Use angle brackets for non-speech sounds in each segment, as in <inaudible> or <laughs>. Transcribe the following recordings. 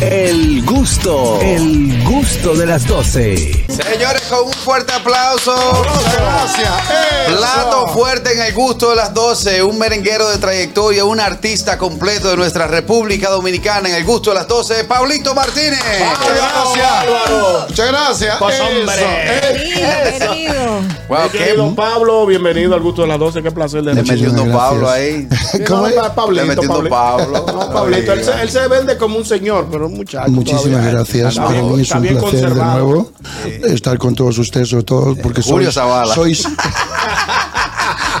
El gusto, el gusto de las 12. Señores, con un fuerte aplauso. Gracias. Plato fuerte en el gusto de las 12. Un merenguero de trayectoria, un artista completo de nuestra República Dominicana en el gusto de las 12, Pablito Martínez. Gracias. Muchas gracias. Pues, hombre. <laughs> Eso. Bienvenido. Wow, qué Querido Pablo, bienvenido al gusto de las 12. Qué placer de Muchísimas Pablo ahí. ¿Cómo es? Pablito. No, Pablito, él se, él se vende como un señor, pero un muchacho. Muchísimas todavía. gracias. Está Para mí es un placer de conservado. nuevo estar con todos ustedes, sobre todo porque Julio sois, Zavala. sois <laughs>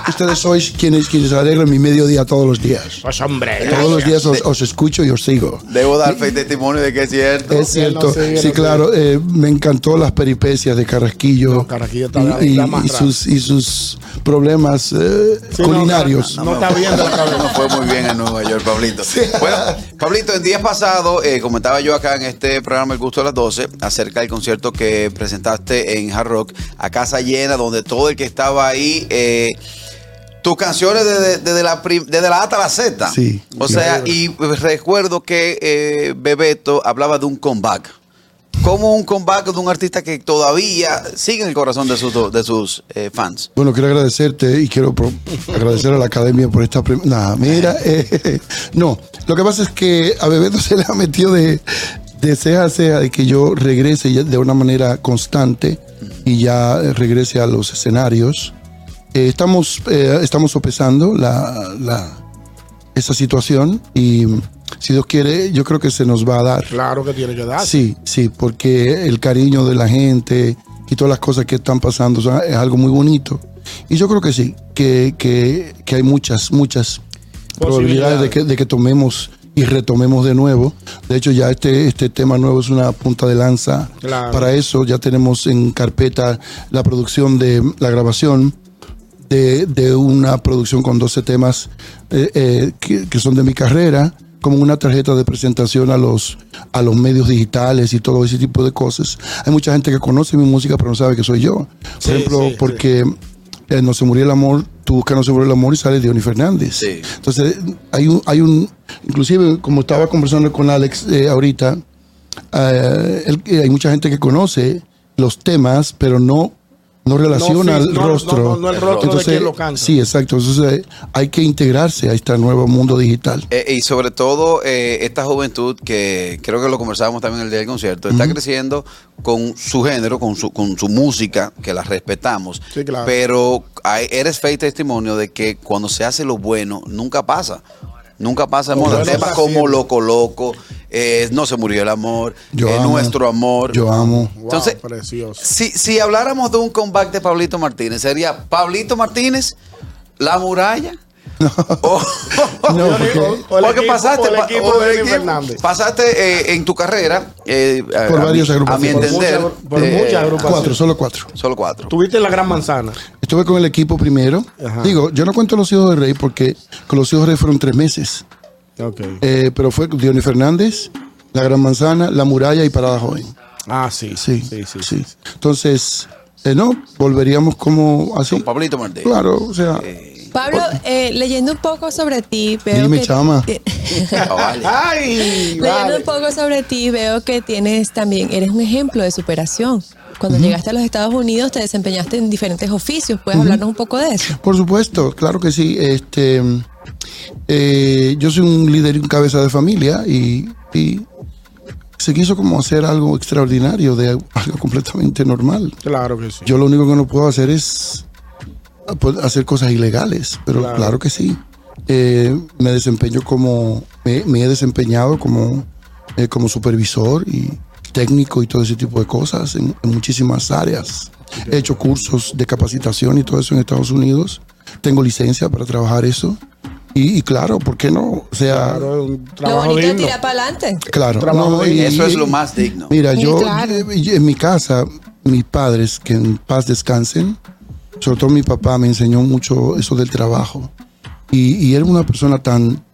ustedes sois quienes, quienes alegran mi mediodía todos los días. Pues hombre. Todos los días os, os escucho y os sigo. Debo dar fe y testimonio de que es cierto. Es cierto, no sé, sí, no claro, eh, me encantó las peripecias de Carrasquillo, No, Carrasquillo está- y, y- sus, y sus problemas eh, Sí, no, culinarios. No, está viendo la cabeza. No fue muy bien en Nueva York, Pablito. Bueno, Pablito, en días pasados eh, comentaba yo acá en este programa El Gusto de las 12 acerca del concierto que presentaste en Hard Rock a casa llena, donde todo el que estaba ahí. eh, tus canciones desde, desde la, desde la A hasta la Z. Sí, O sea, y recuerdo que eh, Bebeto hablaba de un comeback. Como un comeback de un artista que todavía sigue en el corazón de sus, de sus eh, fans. Bueno, quiero agradecerte y quiero agradecer a la academia por esta. prim- Nah, mira, <laughs> eh, no. Lo que pasa es que a Bebeto se le ha metido de, de ceja a ceja de que yo regrese de una manera constante y ya regrese a los escenarios. Eh, estamos, eh, estamos sopesando la, la- esa situación y si Dios quiere, yo creo que se nos va a dar. Claro que tiene que dar. Sí, sí, porque el cariño de la gente y todas las cosas que están pasando son- es algo muy bonito. Y yo creo que sí, que, que- que hay muchas, muchas probabilidades de que, de que tomemos y retomemos de nuevo. De hecho, ya este, este tema nuevo es una punta de lanza Claro. para eso. Ya tenemos en carpeta la producción de la grabación de, de una producción con 12 temas eh, eh, que, que son de mi carrera, como una tarjeta de presentación a los, a los medios digitales y todo ese tipo de cosas. Hay mucha gente que conoce mi música pero no sabe que soy yo. Por Sí, ejemplo, sí, porque eh, No se murió el amor, tú buscas No se murió el amor y sale Diony Fernández. Entonces, hay un, hay un, inclusive como estaba conversando con Alex eh, ahorita, él- hay mucha gente que conoce los temas, pero no, no relaciona No, sí, el no, rostro. no, no, no el rostro de quien lo canta. Sí, exacto. Entonces eh, hay que integrarse a este nuevo mundo digital. Eh, y sobre todo eh, esta juventud que creo que lo conversábamos también el día del concierto, está creciendo con su género, con su, con su música, que la respetamos. Sí, claro. Pero hay- eres fe y testimonio de que cuando se hace lo bueno, nunca pasa. Nunca pasa. Como siempre. Loco Loco, eh, No se murió el amor, Yo eh, amo. Nuestro amor. Yo amo. Wow, Entonces, precioso. Si, si habláramos de un comeback de Pablito Martínez, sería Pablito Martínez, La Muralla. <laughs> O- No, porque- O el porque equipo- pasaste, o equipo de equipo. Pasaste eh, en tu carrera eh, Por a, varias mi, a mi agrupaciones. Por entender, muchas- por eh, muchas agrupaciones. Cuatro, solo cuatro. solo cuatro. Tuviste la gran manzana. Estuve con el equipo primero. Ajá. Digo, yo no cuento los hijos de Rey porque con los hijos de Rey fueron tres meses. Ok. Eh, pero fue Diony Fernández, La Gran Manzana, La Muralla y Parada Joven. Ah, sí. Sí, sí, sí. sí. Entonces, eh, no, volveríamos como así. Con Pablito Martínez. Claro, o sea, Pablo, eh, leyendo un poco sobre ti, veo Dime, que, chama. eh, <laughs> Ah, vale. Ay, leyendo vale. un poco sobre ti, veo que tienes también, eres un ejemplo de superación. Cuando llegaste a los Estados Unidos te desempeñaste en diferentes oficios. ¿Puedes hablarnos un poco de eso? por supuesto, claro que sí. Este, eh, yo soy un líder y un cabeza de familia y, y se quiso como hacer algo extraordinario de algo completamente normal. Claro que sí. Yo lo único que no puedo hacer es pues, hacer cosas ilegales, pero Claro. claro, que sí. Eh, me desempeño como, me, me he desempeñado como, eh, como supervisor y técnico y todo ese tipo de cosas en, en muchísimas áreas. He hecho cursos de capacitación y todo eso en Estados Unidos. Tengo licencia para trabajar eso. Y, y claro, ¿por qué no? O sea, Claro, un Lo es tirar para adelante. Claro, no, y- Eso es lo más digno. Mira, yo claro. eh, en mi casa, mis padres, que en paz descansen, sobre todo mi papá me enseñó mucho eso del trabajo. Y, y era una persona tan,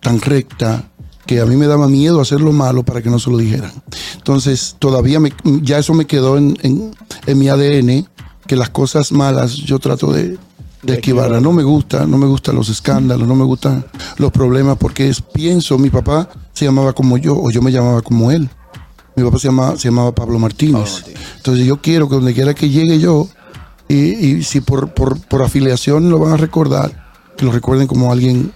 tan recta que a mí me daba miedo hacer lo malo para que no se lo dijeran. Entonces, todavía me, ya eso me quedó en, en- en mi ADN, que las cosas malas yo trato de, de esquivarlas. No me gusta, no me gustan los escándalos, no me gustan los problemas, porque es, pienso, mi papá se llamaba como yo o yo me llamaba como él. Mi papá se llamaba, se llamaba Pablo Martínez. Pablo Martínez. Entonces yo quiero que donde quiera que llegue yo, y, y si por, por, por afiliación lo van a recordar, que lo recuerden como alguien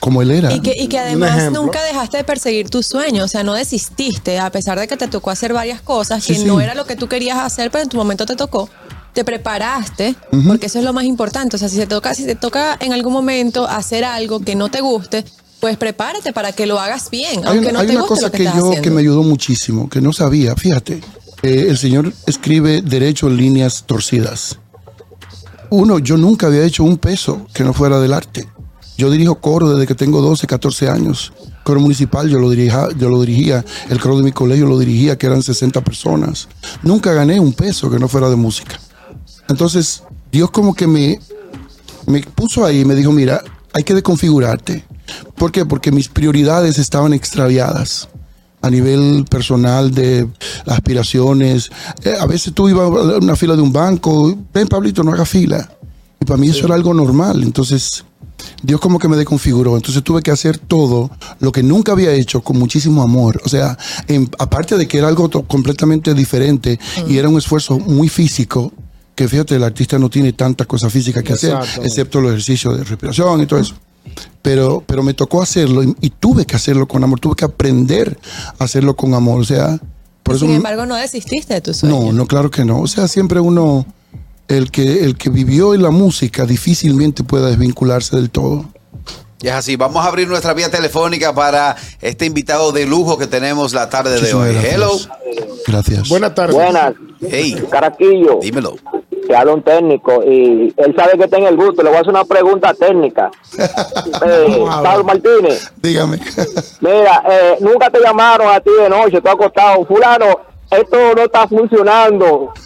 como él era. Y que, y que además nunca dejaste de perseguir tus sueños, o sea, no desististe, a pesar de que te tocó hacer varias cosas Sí, que sí. no era lo que tú querías hacer, pero en tu momento te tocó. Te preparaste, porque eso es lo más importante. O sea, si te toca, si te toca en algún momento hacer algo que no te guste, pues prepárate para que lo hagas bien, hay aunque una, no hay te una guste cosa lo que, que, estás yo haciendo. que me ayudó muchísimo, que no sabía, fíjate. Eh, el señor escribe derecho en líneas torcidas. Uno, yo nunca había hecho un peso que no fuera del arte. Yo dirijo coro desde que tengo 12, 14 años. Coro municipal, yo lo, dirija, yo lo dirigía. El coro de mi colegio lo dirigía, que eran 60 personas. Nunca gané un peso que no fuera de música. Entonces, Dios como que me, me puso ahí y me dijo, mira, hay que desconfigurarte. ¿Por qué? Porque mis prioridades estaban extraviadas a nivel personal de aspiraciones. Eh, a veces tú ibas a una fila de un banco, ven Pablito, no haga fila. Y para mí eso era algo normal. Entonces, Dios como que me desconfiguró. Entonces tuve que hacer todo lo que nunca había hecho con muchísimo amor. O sea, en- aparte de que era algo completamente diferente y era un esfuerzo muy físico, que fíjate, el artista no tiene tantas cosas físicas que hacer, excepto los ejercicios de respiración y todo eso. Pero, pero me tocó hacerlo y, y tuve que hacerlo con amor, tuve que aprender a hacerlo con amor. O sea, por eso Sin embargo, no desististe de tus no, sueños. no, claro que no. O sea, siempre uno, el que, el que vivió en la música difícilmente pueda desvincularse del todo. Y es así, vamos a abrir nuestra vía telefónica para este invitado de lujo que tenemos la tarde de Muchísimas hoy. gracias. Hello. Gracias. Buenas tardes. Buenas, Hey, Caraquillo, dímelo. te habla un técnico y él sabe que tengo el gusto. Le voy a hacer una pregunta técnica. <laughs> Eh. Pablo Martínez, Dígame. mira, eh, nunca te llamaron a ti de noche, tú acostado. Fulano, esto no está funcionando. <laughs>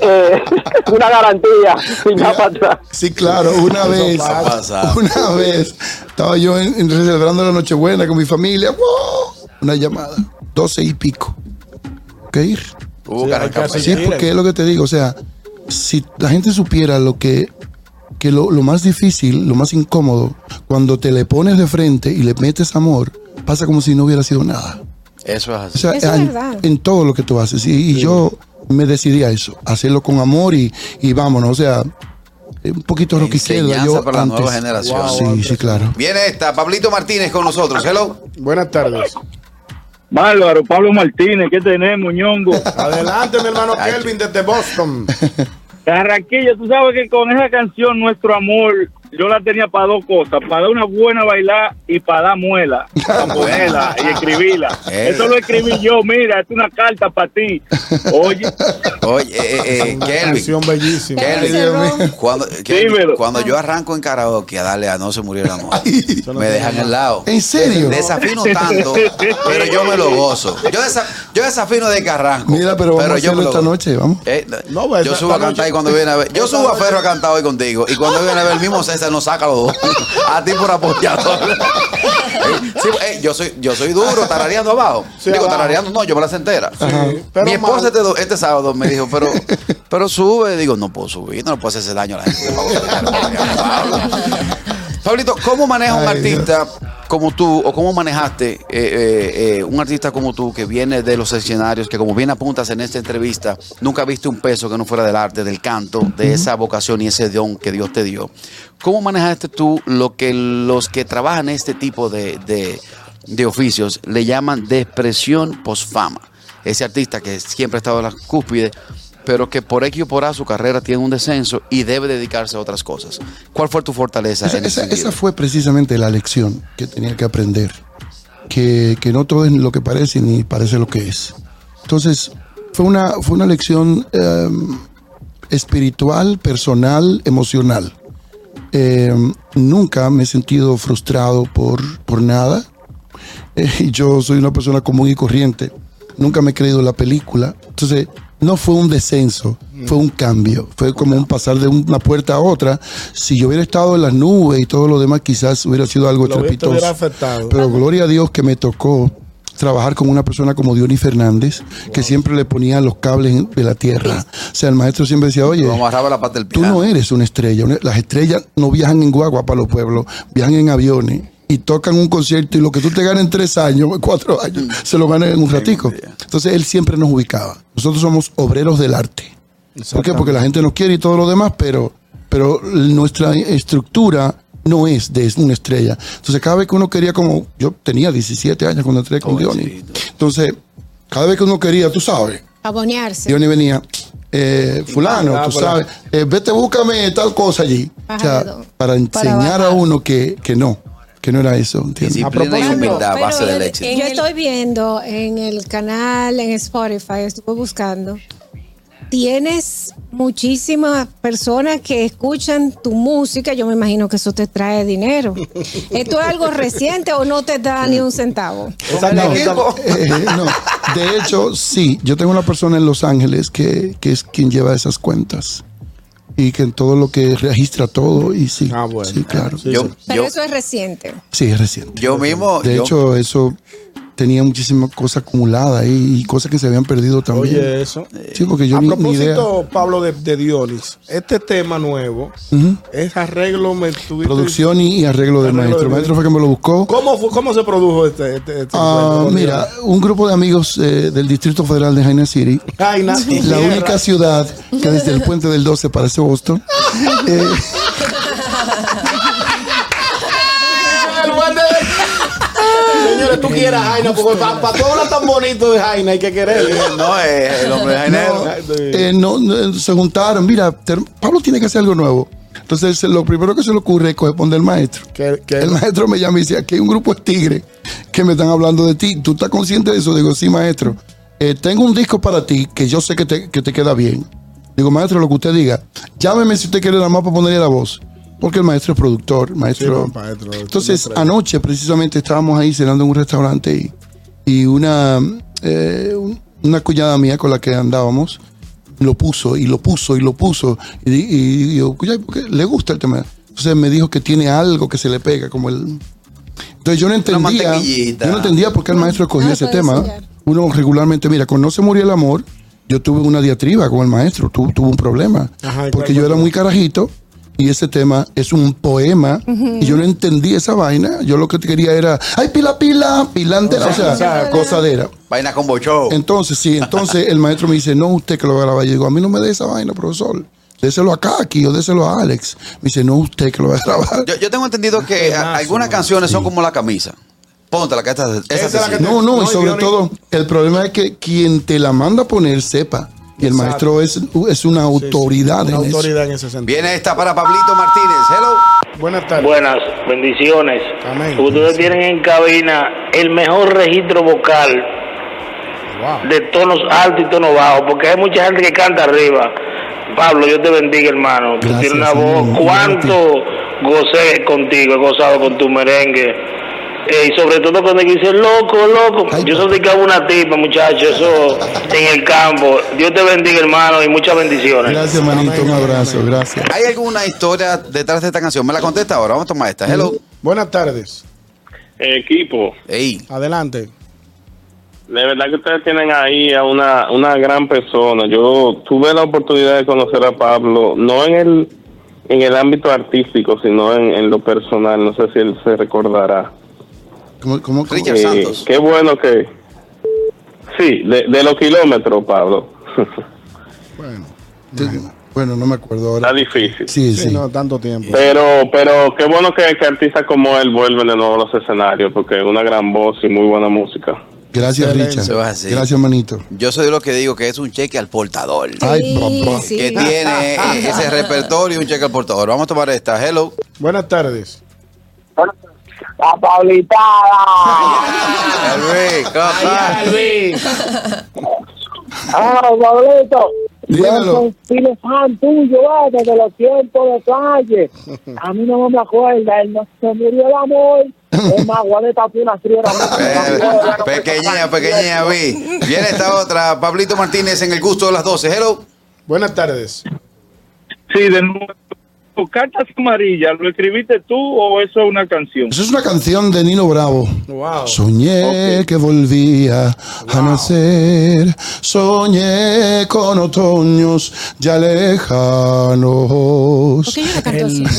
Eh, <laughs> una garantía, sin atrás. Sí, claro, una vez, una vez, estaba yo en, en celebrando la Nochebuena con mi familia, ¡wow! una llamada, doce y pico. ¿Qué ir? Hubo Sí, Sí, porque es lo que te digo, o sea, si la gente supiera lo que, que lo, lo más difícil, lo más incómodo, cuando te le pones de frente y le metes amor, pasa como si no hubiera sido nada. Eso es O así. sea, Eso es en, verdad. en todo lo que tú haces. Y, y yo me decidí a eso, hacerlo con amor y, y vámonos. O sea, un poquito lo que queda. Yo para la antes. nueva generación. Sí, sí, claro. Viene esta, Pablito Martínez con nosotros. Hello. Buenas tardes. Bárbaro, Pablo Martínez, ¿qué tenemos, ñongo? <laughs> Adelante, mi hermano Kelvin desde Boston. Carraquillo, tú sabes que con esa canción, Nuestro Amor, yo la tenía para dos cosas, para dar una buena bailar y para dar muela, <laughs> para ponerla y escribirla. Eh. Eso lo escribí yo, mira, es una carta para ti. Oye, Oye, eh, eh, Una Kelvin. canción bellísima. Kelvin. Cuando, Kelvin, cuando yo arranco en karaoke a darle a No se murió el amor, me dejan al lado. ¿En serio? Desafino tanto, pero yo me lo gozo. Yo, desa- yo desafino de que arranco. Mira, pero vamos a yo hacerlo me lo esta noche, vamos. Eh, No, pues, yo subo a cantar y cuando viene a ver. Yo subo a Ferro a cantar hoy contigo. Y cuando viene a ver, el mismo César nos saca los dos. A ti por apoyador. Eh, <laughs> sí, eh, yo, soy, yo soy duro, tarareando abajo. Sí, Digo, abajo. tarareando no, yo me la sé entera. pero Mi esposa este, este sábado me dijo, pero, <laughs> pero sube. Digo, no puedo subir, no le puedo hacerse daño a la gente. <laughs> Pablito, ¿cómo maneja un artista como tú, o cómo manejaste eh, eh, eh, un artista como tú que viene de los escenarios, que como bien apuntas en esta entrevista, nunca viste un peso que no fuera del arte, del canto, de esa vocación y ese don que Dios te dio? ¿Cómo manejaste tú lo que los que trabajan este tipo de, de- de oficios le llaman depresión post-fama? Ese artista que siempre ha estado en la cúspide, pero que por X o por A su carrera tiene un descenso y debe dedicarse a otras cosas. ¿Cuál fue tu fortaleza Esa, en ese esa- sentido? esa fue precisamente la lección que tenía que aprender. Que, que no todo es lo que parece ni parece lo que es. Entonces, fue una, fue una lección eh, espiritual, personal, emocional. Eh, nunca me he sentido frustrado por, por nada. <laughs> Eh, yo soy una persona común y corriente. Nunca me he creído la película. Entonces, no fue un descenso, fue un cambio. Fue como un pasar de una puerta a otra. Si yo hubiera estado en las nubes y todo lo demás, quizás hubiera sido algo estrepitoso. Pero gloria a Dios que me tocó trabajar con una persona como Diony Fernández, que siempre le ponía los cables de la tierra. O sea, el maestro siempre decía, oye, la pata del Tú no eres una estrella. Las estrellas no viajan en guagua para los pueblos, viajan en aviones. Y tocan un concierto y lo que tú te ganas en tres años, cuatro años, se lo ganas en un ratico. Entonces él siempre nos ubicaba. Nosotros somos obreros del arte. ¿Por qué? Porque la gente nos quiere y todo lo demás, pero, pero nuestra estructura no es de una estrella. Entonces cada vez que uno quería como, yo tenía 17 años cuando entré con Diony. Entonces, cada vez que uno quería, tú sabes, Abonearse. Diony venía, eh, fulano, tú sabes, eh, vete, búscame tal cosa allí. O sea, para enseñar a uno que, que no, que no era eso, Yo estoy viendo en el canal, en Spotify, estuve buscando. Tienes muchísimas personas que escuchan tu música. Yo me imagino que eso te trae dinero. <laughs> ¿Esto es algo reciente o no te da ni un centavo? No, eh, no. De hecho, sí, yo tengo una persona en Los Ángeles que, que es quien lleva esas cuentas y que en todo lo que registra todo y sí, Ah, bueno. sí, claro. Sí, Yo, sí. Pero yo, eso es reciente. Sí, es reciente. yo mismo. De yo- hecho, eso tenía muchísimas cosas acumuladas ahí y cosas que se habían perdido también. Oye, eso. Sí, porque yo a ni, ni idea. propósito, Pablo, de, de Dionis, este tema nuevo es arreglo, me tuviste- Producción y, y arreglo del maestro. del El maestro fue que me lo buscó. ¿Cómo, fue- ¿Cómo se produjo este, este, este Ah, mira, un grupo de amigos eh, del Distrito Federal de Jaina City, la tierra. única ciudad que desde el puente del 12 parece Boston. Eh, <laughs> Señores, tú quieras Jaina, porque para todo hablar tan bonito de Jaina hay que querer. no, es el hombre de Jainero. eh, no, no, se juntaron. Mira, Pablo tiene que hacer algo nuevo. Entonces, lo primero que se le ocurre es corresponder al maestro. El maestro me llama y dice: Aquí hay un grupo de tigres que me están hablando de ti. ¿Tú estás consciente de eso? Digo, sí, maestro. Eh, tengo un disco para ti que yo sé que te, que te queda bien. Digo, maestro, lo que usted diga. Llámeme si usted quiere nada más para ponerle la voz. Porque el maestro es productor, maestro. Sí, maestro, Entonces, maestro. anoche precisamente estábamos ahí cenando en un restaurante y, y una, eh, un- una cuñada mía con la que andábamos lo puso y lo puso y lo puso. Y, y, y yo, "Cuñada, ¿por qué le gusta el tema? Entonces me dijo que tiene algo que se le pega, como el. Entonces yo no entendía. Yo no entendía por qué el maestro escogió Ah, ese tema. enseñar. Uno regularmente, mira, cuando no se murió el amor, yo tuve una diatriba con el maestro, tu- tuve un problema. Ajá, ¿y porque yo era muy carajito y ese tema es un poema y yo no entendí esa vaina. Yo lo que quería era, ay, pila, pila, pilantera, o sea, o sea, cosadera. Vaina con bocho. Entonces, sí, entonces el maestro me dice, no, usted que lo va a grabar. Yo digo, a mí no me dé esa vaina, profesor. Déselo a Kaki o déselo a Alex. Me dice, no, usted que lo va a grabar. Yo, yo tengo entendido que a- algunas canciones son como la camisa. Póntela, que esta, esta Esa es la que te- No, no, No, y sobre todo, el problema es que quien te la manda a poner sepa. Y el Exacto. maestro es, es una autoridad Una en eso. autoridad en ese sentido. Viene esta para Pablito Martínez. Hello. Buenas tardes. Buenas, bendiciones. Amén. Ustedes tienen en cabina el mejor registro vocal Wow. de tonos altos y tonos bajos, porque hay mucha gente que canta arriba. Pablo, yo te bendiga, hermano. Tú Gracias, tienes una voz. ¿Cuánto gocé contigo? He gozado con tu merengue. Eh, y sobre todo cuando dice loco, loco. Ay, yo soy de cabo una tipa, muchacho, eso en el campo. Dios te bendiga, hermano, y muchas bendiciones. Gracias, manito. Un abrazo. Gracias. ¿Hay alguna historia detrás de esta canción? ¿Me la contesta ahora? Vamos a tomar esta. Hello. Buenas tardes. Equipo, Ey. Adelante. de verdad que ustedes tienen ahí a una, una gran persona. Yo tuve la oportunidad de conocer a Pablo, no en el, en el ámbito artístico, sino en, en lo personal. No sé si él se recordará. ¿Cómo, cómo, cómo? Richard Eh, Santos. Qué bueno que... Sí, de, de los kilómetros, Pablo. Bueno, bueno, no me acuerdo ahora. Está difícil. Sí, Sí, sí. no, tanto tiempo. Pero, pero qué bueno que, que artistas como él vuelven de nuevo a los escenarios, porque es una gran voz y muy buena música. Gracias. Richard. Gracias, manito. Yo soy de los que digo que es un cheque al portador. Ay, papá. sí. Que tiene eh, ese <laughs> repertorio y un cheque al portador. Vamos a tomar esta. Hello. Buenas tardes. La Paulitada. Luis, cosa. Ah, Pablito. Dímelo. Yo soy fan tuyo, eh, desde los tiempos de calle. A mí no me acuerda, él no se murió el amor. Es más, Juaneta fue una friera. Pequeña, pequeña, vi. Viene esta otra. Pablito Martínez en el gusto de las 12. Hello. Buenas tardes. Sí, de nuevo. Cartas Amarillas, ¿lo escribiste tú o eso es una canción? Eso es una canción de Nino Bravo. Wow. Soñé que volvía a nacer, soñé con otoños ya lejanos. ¿Por qué yo la canto así? <laughs>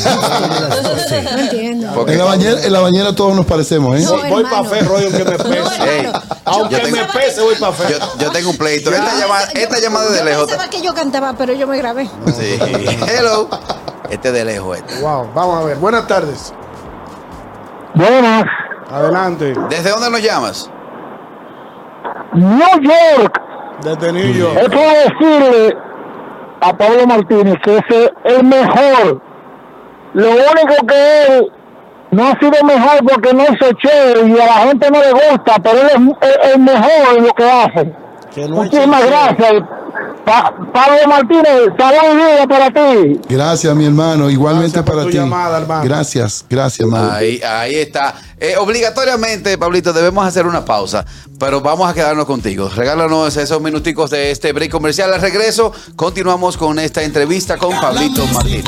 No entiendo. Porque- En la, bañera, en la bañera todos nos parecemos, ¿eh? No, Voy para hermano. Ferro, aunque me pese. Aunque yo tengo- me pese, voy para yo, Ferro. yo tengo un pleito. Esta llamada, esta llamada de Yo lejos. pensaba que yo cantaba, pero yo me grabé. Sí. Hello. Este de lejos. Este. Wow, vamos a ver. Buenas tardes. Buenas. Adelante. ¿Desde dónde nos llamas? New York. Desde New York. Es para decirle a Pablo Martínez que ese es el mejor. Lo único que él no ha sido mejor porque no es chévere y a la gente no le gusta, pero él es el, mejor en lo que hace. Que no es Muchísimas gracias. Pa- Pablo Martínez, salud y vida para ti. Gracias, mi hermano. Igualmente Gracias para ti. llamada, hermano. Gracias, gracias, hermano. Ahí, ahí está. Eh, obligatoriamente, Pablito, debemos hacer una pausa, pero vamos a quedarnos contigo. Regálanos esos minuticos de este break comercial. Al regreso, continuamos con esta entrevista con Pablito Martínez.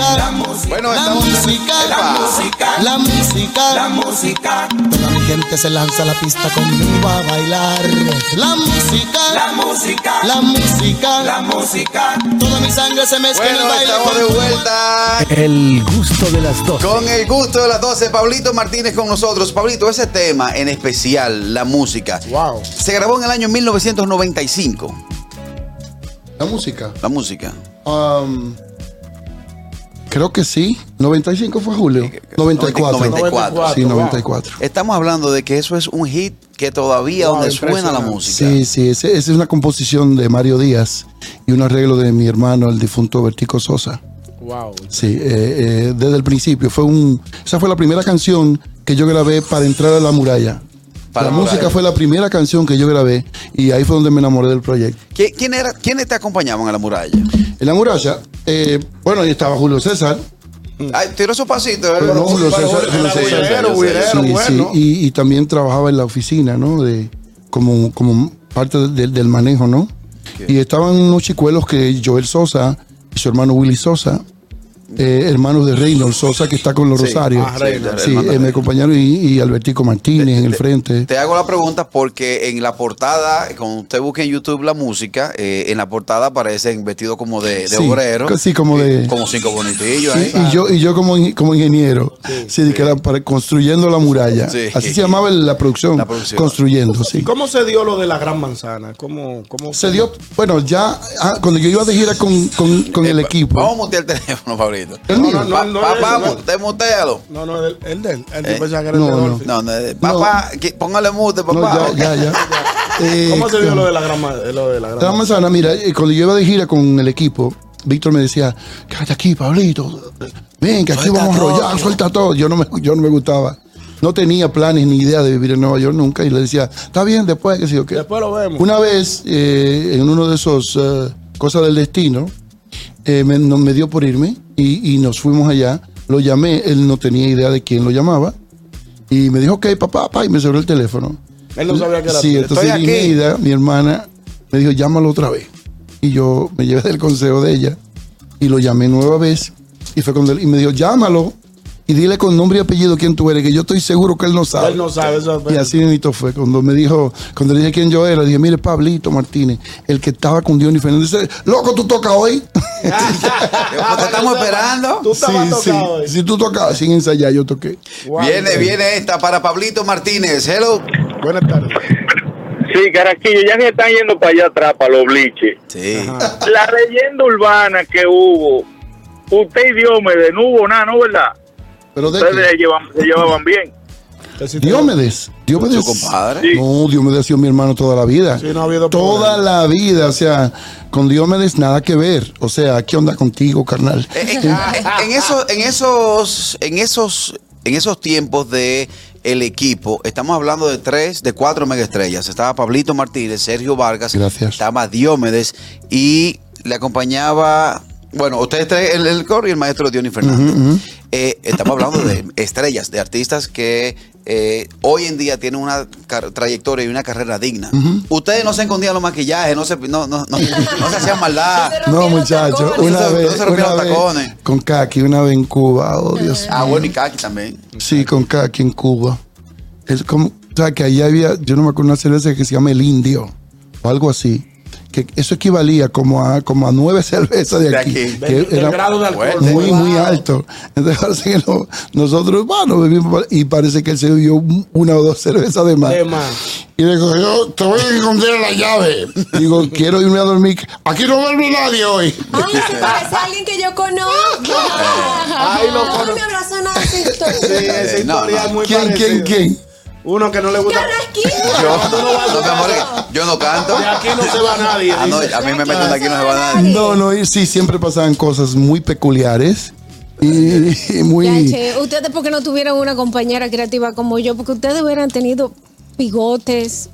Bueno, estamos. Epa. La música, la música. Toda mi gente se lanza a la pista conmigo a bailar. La música, la música, la música, la música. Toda mi sangre se mezcla en el Bueno, baile. estamos de vuelta. El gusto de las 12. Con el gusto de las 12, Pablito Martínez con nosotros. Pablito, ese tema en especial, la música, Wow. Se grabó en el año 1995. La música. La música. Um, creo que sí. 95 fue julio. 94. 94. Sí, wow. 94. Estamos hablando de que eso es un hit que todavía Wow, donde suena la música. Sí, sí, esa es una composición de Mario Díaz y un arreglo de mi hermano, el difunto Vertico Sosa. Wow. Sí, eh, eh, desde el principio. Fue un, esa fue la primera canción que yo grabé para entrar a la muralla. Para la música fue la primera canción que yo grabé y ahí fue donde me enamoré del proyecto. ¿Qui- ¿Quién era, ¿Quiénes te acompañaban a la muralla? En la muralla, eh, bueno, ahí estaba Julio César. Ay, tiró su pasito. Pero ¿verdad? no, Julio César, Julio César. Sí, sí, y, y también trabajaba en la oficina, ¿no? De, como, como parte del- del manejo, ¿no? Y estaban unos chicuelos que Joel Sosa y su hermano Willy Sosa, eh, hermanos de Reynolds Sosa, que está con los Sí. Rosarios. Ah, Reynolds, sí, eh, me acompañaron y, y Albertico Martínez en el frente. Te hago la pregunta porque en la portada, cuando usted busca en YouTube la música, eh, en la portada aparecen vestidos como de, de Sí, obrero. sí, como de- Como cinco bonitillos. Sí, ahí. y yo, y yo como, in- como ingeniero, sí, que era para- construyendo la muralla. Sí. Así se llamaba la producción, La producción. construyendo, ¿Y sí. cómo se dio lo de la gran manzana? ¿Cómo, cómo Se dio, bueno, ya ah, cuando yo iba de gira con, con, con el equipo. Vamos a mutear el teléfono, Pablito. ¿El mío? No, no, Pa- no, Papá, no, no. mu- demutealo. No, no, el, el de él. El Eh, yo pensaba que era el de no. No, no, eh, papá, póngale mute, papá. ya, ya, ya. <laughs> Eh, ¿Cómo se dio lo de la gran ma- lo de la manzana, mira, cuando yo iba de gira con el equipo, Víctor me decía, quédate aquí, Pablito. Ven, que aquí Suelta vamos a rollar, suelta todo. Yo no, me, yo no me gustaba. No tenía planes ni idea de vivir en Nueva York nunca. Y le decía, está bien, después, que sí, o qué. Después lo vemos. Una vez, eh, en uno de esos cosas del destino, eh, me, no- me dio por irme y, y nos fuimos allá. Lo llamé, él no tenía idea de quién lo llamaba. Y me dijo, ok, papá, papá, y me cerró el teléfono. Él no sabía que era Sí, entonces. Lineida, mi hermana, me dijo, llámalo otra vez. Y yo me llevé del consejo de ella y lo llamé nueva vez. Y fue cuando él, y me dijo, llámalo y dile con nombre y apellido quién tú eres, que yo estoy seguro que él no sabe. Él no sabe eso. Y así mismo fue. Cuando me dijo, cuando le dije quién yo era, le dije, mire, Pablito Martínez, el que estaba con Diony Fernández. Dice, loco, tú tocas hoy. <laughs> Pues, te estamos esperando. Tú estabas sí, sí. eh. Si tú tocabas sin ensayar, yo toqué. Wow. Viene, viene esta para Pablito Martínez. Hello. Buenas tardes. Sí, Caraquillo, ya que están yendo para allá atrás, para los bliches. Sí. La leyenda urbana que hubo, usted y Diomedes, no hubo nada, ¿no, verdad? Pero de Ustedes se, llevan- se llevaban bien. Diomedes. Diomedes. Compadre. No, Diomedes ha sido mi hermano toda la vida. Sí, no ha habido toda problema. la vida. O sea, con Diomedes nada que ver. O sea, ¿qué onda contigo, carnal? En, en- en esos, en esos, en esos, en esos tiempos de el equipo, estamos hablando de tres, de cuatro megaestrellas. Estaba Pablito Martínez, Sergio Vargas, Gracias. estaba Diomedes y le acompañaba, bueno, ustedes tres, el, el coro y el maestro Diony Fernández. Eh, estamos hablando de estrellas, de artistas que eh, hoy en día tienen una trayectoria y una carrera digna. Ustedes no se escondían los maquillajes, no se, no, no, no, no se hacían maldad. <laughs> No, muchachos, No una vez, se rompieron una los vez tacones. con Kaki, una vez en Cuba, oh Dios Ah, mío. bueno, y Kaki también. Sí, con Kaki en Cuba. Es como, o sea, que allá había, yo no me acuerdo una cerveza que se llama El Indio, o algo así. Que eso equivalía como a, como a nueve cervezas de De aquí. aquí. que Del- del grado de alcohol. muy, Wow. muy alto. Entonces parece que no- nosotros, bueno, bebimos y parece que él se bebió una o dos cervezas de más. De más. Y le digo, yo te voy a esconder la llave. Digo, quiero irme a dormir. Aquí no duerme nadie hoy. Ay, se parece a alguien que yo conozco. Ay, lo no conozco. me abraza nada esa historia. Sí, esa no, historia no. es muy ¿Quién, quién, quién? Uno que no le gusta. Yo, no, yo no canto. De aquí no se va nadie. Ah, no, a mí me meten de aquí no se va nadie. No, no, y sí, siempre pasaban cosas muy peculiares y, y muy... Ya, che, ustedes porque no tuvieron una compañera creativa como yo, porque ustedes hubieran tenido bigotes,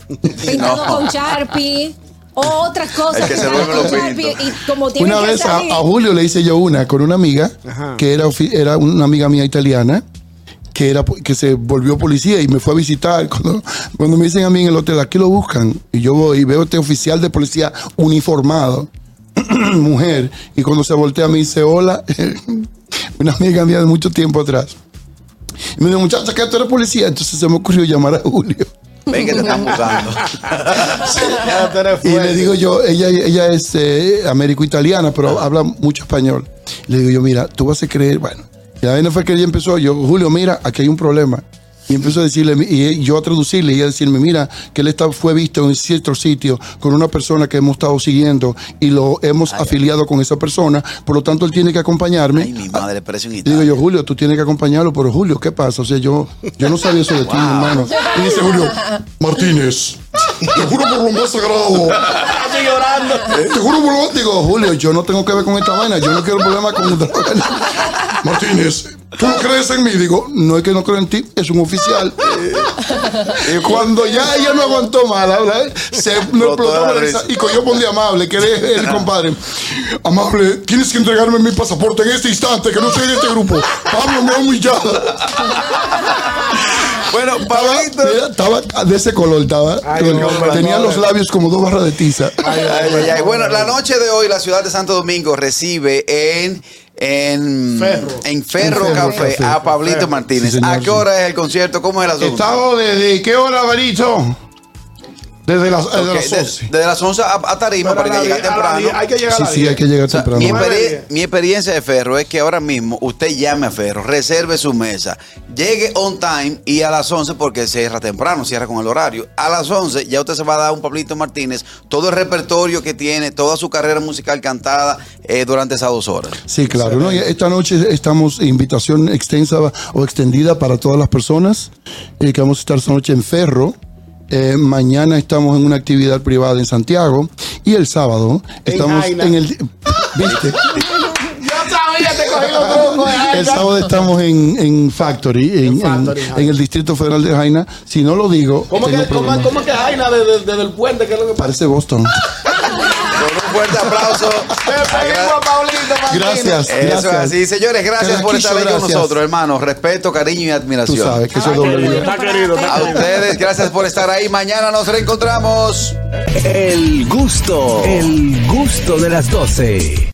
pintados No. con Sharpie o otras cosas. El que se. Y como Una que vez a, salir- a Julio le hice yo una con una amiga Ajá. que era, era una amiga mía italiana que era que se volvió policía y me fue a visitar <laughs> cuando, cuando me dicen a mí en el hotel aquí lo buscan y yo voy y veo este oficial de policía uniformado <clears throat> mujer y cuando se voltea me dice hola <laughs> una amiga mía de mucho tiempo atrás y me dice muchacha que tú eres policía entonces se me ocurrió llamar a Julio Ven que te están buscando. <laughs> Y le digo yo, ella, ella es eh, américo-italiana, pero habla mucho español. Le digo yo, mira, tú vas a creer, bueno. Y la vaina fue que ella empezó, yo, Julio, mira, aquí hay un problema. Y empezó a decirle, y yo a traducirle y a decirme, mira, que él está, fue visto en cierto sitio con una persona que hemos estado siguiendo y lo hemos afiliado con esa persona, por lo tanto él tiene que acompañarme. Ay, mi madre, parece un digo yo, Julio, tú tienes que acompañarlo, pero Julio, ¿qué pasa? O sea, yo, yo no sabía eso de ti, mi hermano. Y dice Julio, Martínez, te juro por lo más sagrado. Llorando. Te juro por lo digo, Julio, yo no tengo que ver con esta vaina, yo no quiero problemas con esta vaina. Martínez, ¿tú no crees en mí? Digo, no es que no creo en ti, es un oficial. Y cuando ya ella no aguantó más, la verdad, se me Explotó la risa y cogió por de amable, que eres el compadre. Amable, tienes que entregarme mi pasaporte en este instante, que no soy de este grupo. Pablo me ha humillado. Bueno, Pablito. estaba de ese color, estaba. Ay, Con- hombre, tenía los labios como dos barras de tiza. Ay, ay, ay. Bueno, la noche de hoy la ciudad de Santo Domingo recibe en en Ferro. en Ferro En Ferro Café Café. a Pablito Ferro. Martínez. Sí, señor, ¿A qué sí. hora es el concierto? ¿Cómo es el asunto? Estamos desde qué hora, Benito? Desde las, desde Ok, las de- 11. desde las 11 a, a Tarima Pero para a que llegue a temprano. Hay que llegar a Sí, la sí, hay que llegar O sea, temprano. mi, experiencia de Ferro es que ahora mismo usted llame a Ferro, reserve su mesa, llegue on time y a las 11 porque cierra temprano, cierra con el horario. A las 11 ya usted se va a dar un Pablito Martínez, todo el repertorio que tiene, toda su carrera musical cantada eh, durante esas dos horas. Sí, claro. Esta noche estamos invitación extensa o extendida para todas las personas eh, que vamos a estar esta noche en Ferro. Eh, mañana estamos en una actividad privada en Santiago y el sábado En estamos en el ¿viste? <laughs> Yo sabía, te cogí los trucos. ay, el sábado estamos en, en Factory, en, En Factory, en- el Distrito Federal de Jaina. Si no lo digo, ¿Cómo tengo que, cómo, problemas. cómo que Jaina desde, desde el puente? ¿Qué es lo que pasa? Parece Boston. <laughs> Con un fuerte aplauso. Despedimos a Martínez. Gracias. Eso es gracias. así, señores, gracias por estar ahí con nosotros, hermanos. Respeto, cariño y Tú admiración. sabes que eso es doble vida. Está querido, está A ustedes, gracias por estar ahí. Mañana nos reencontramos. El gusto, el gusto de las 12.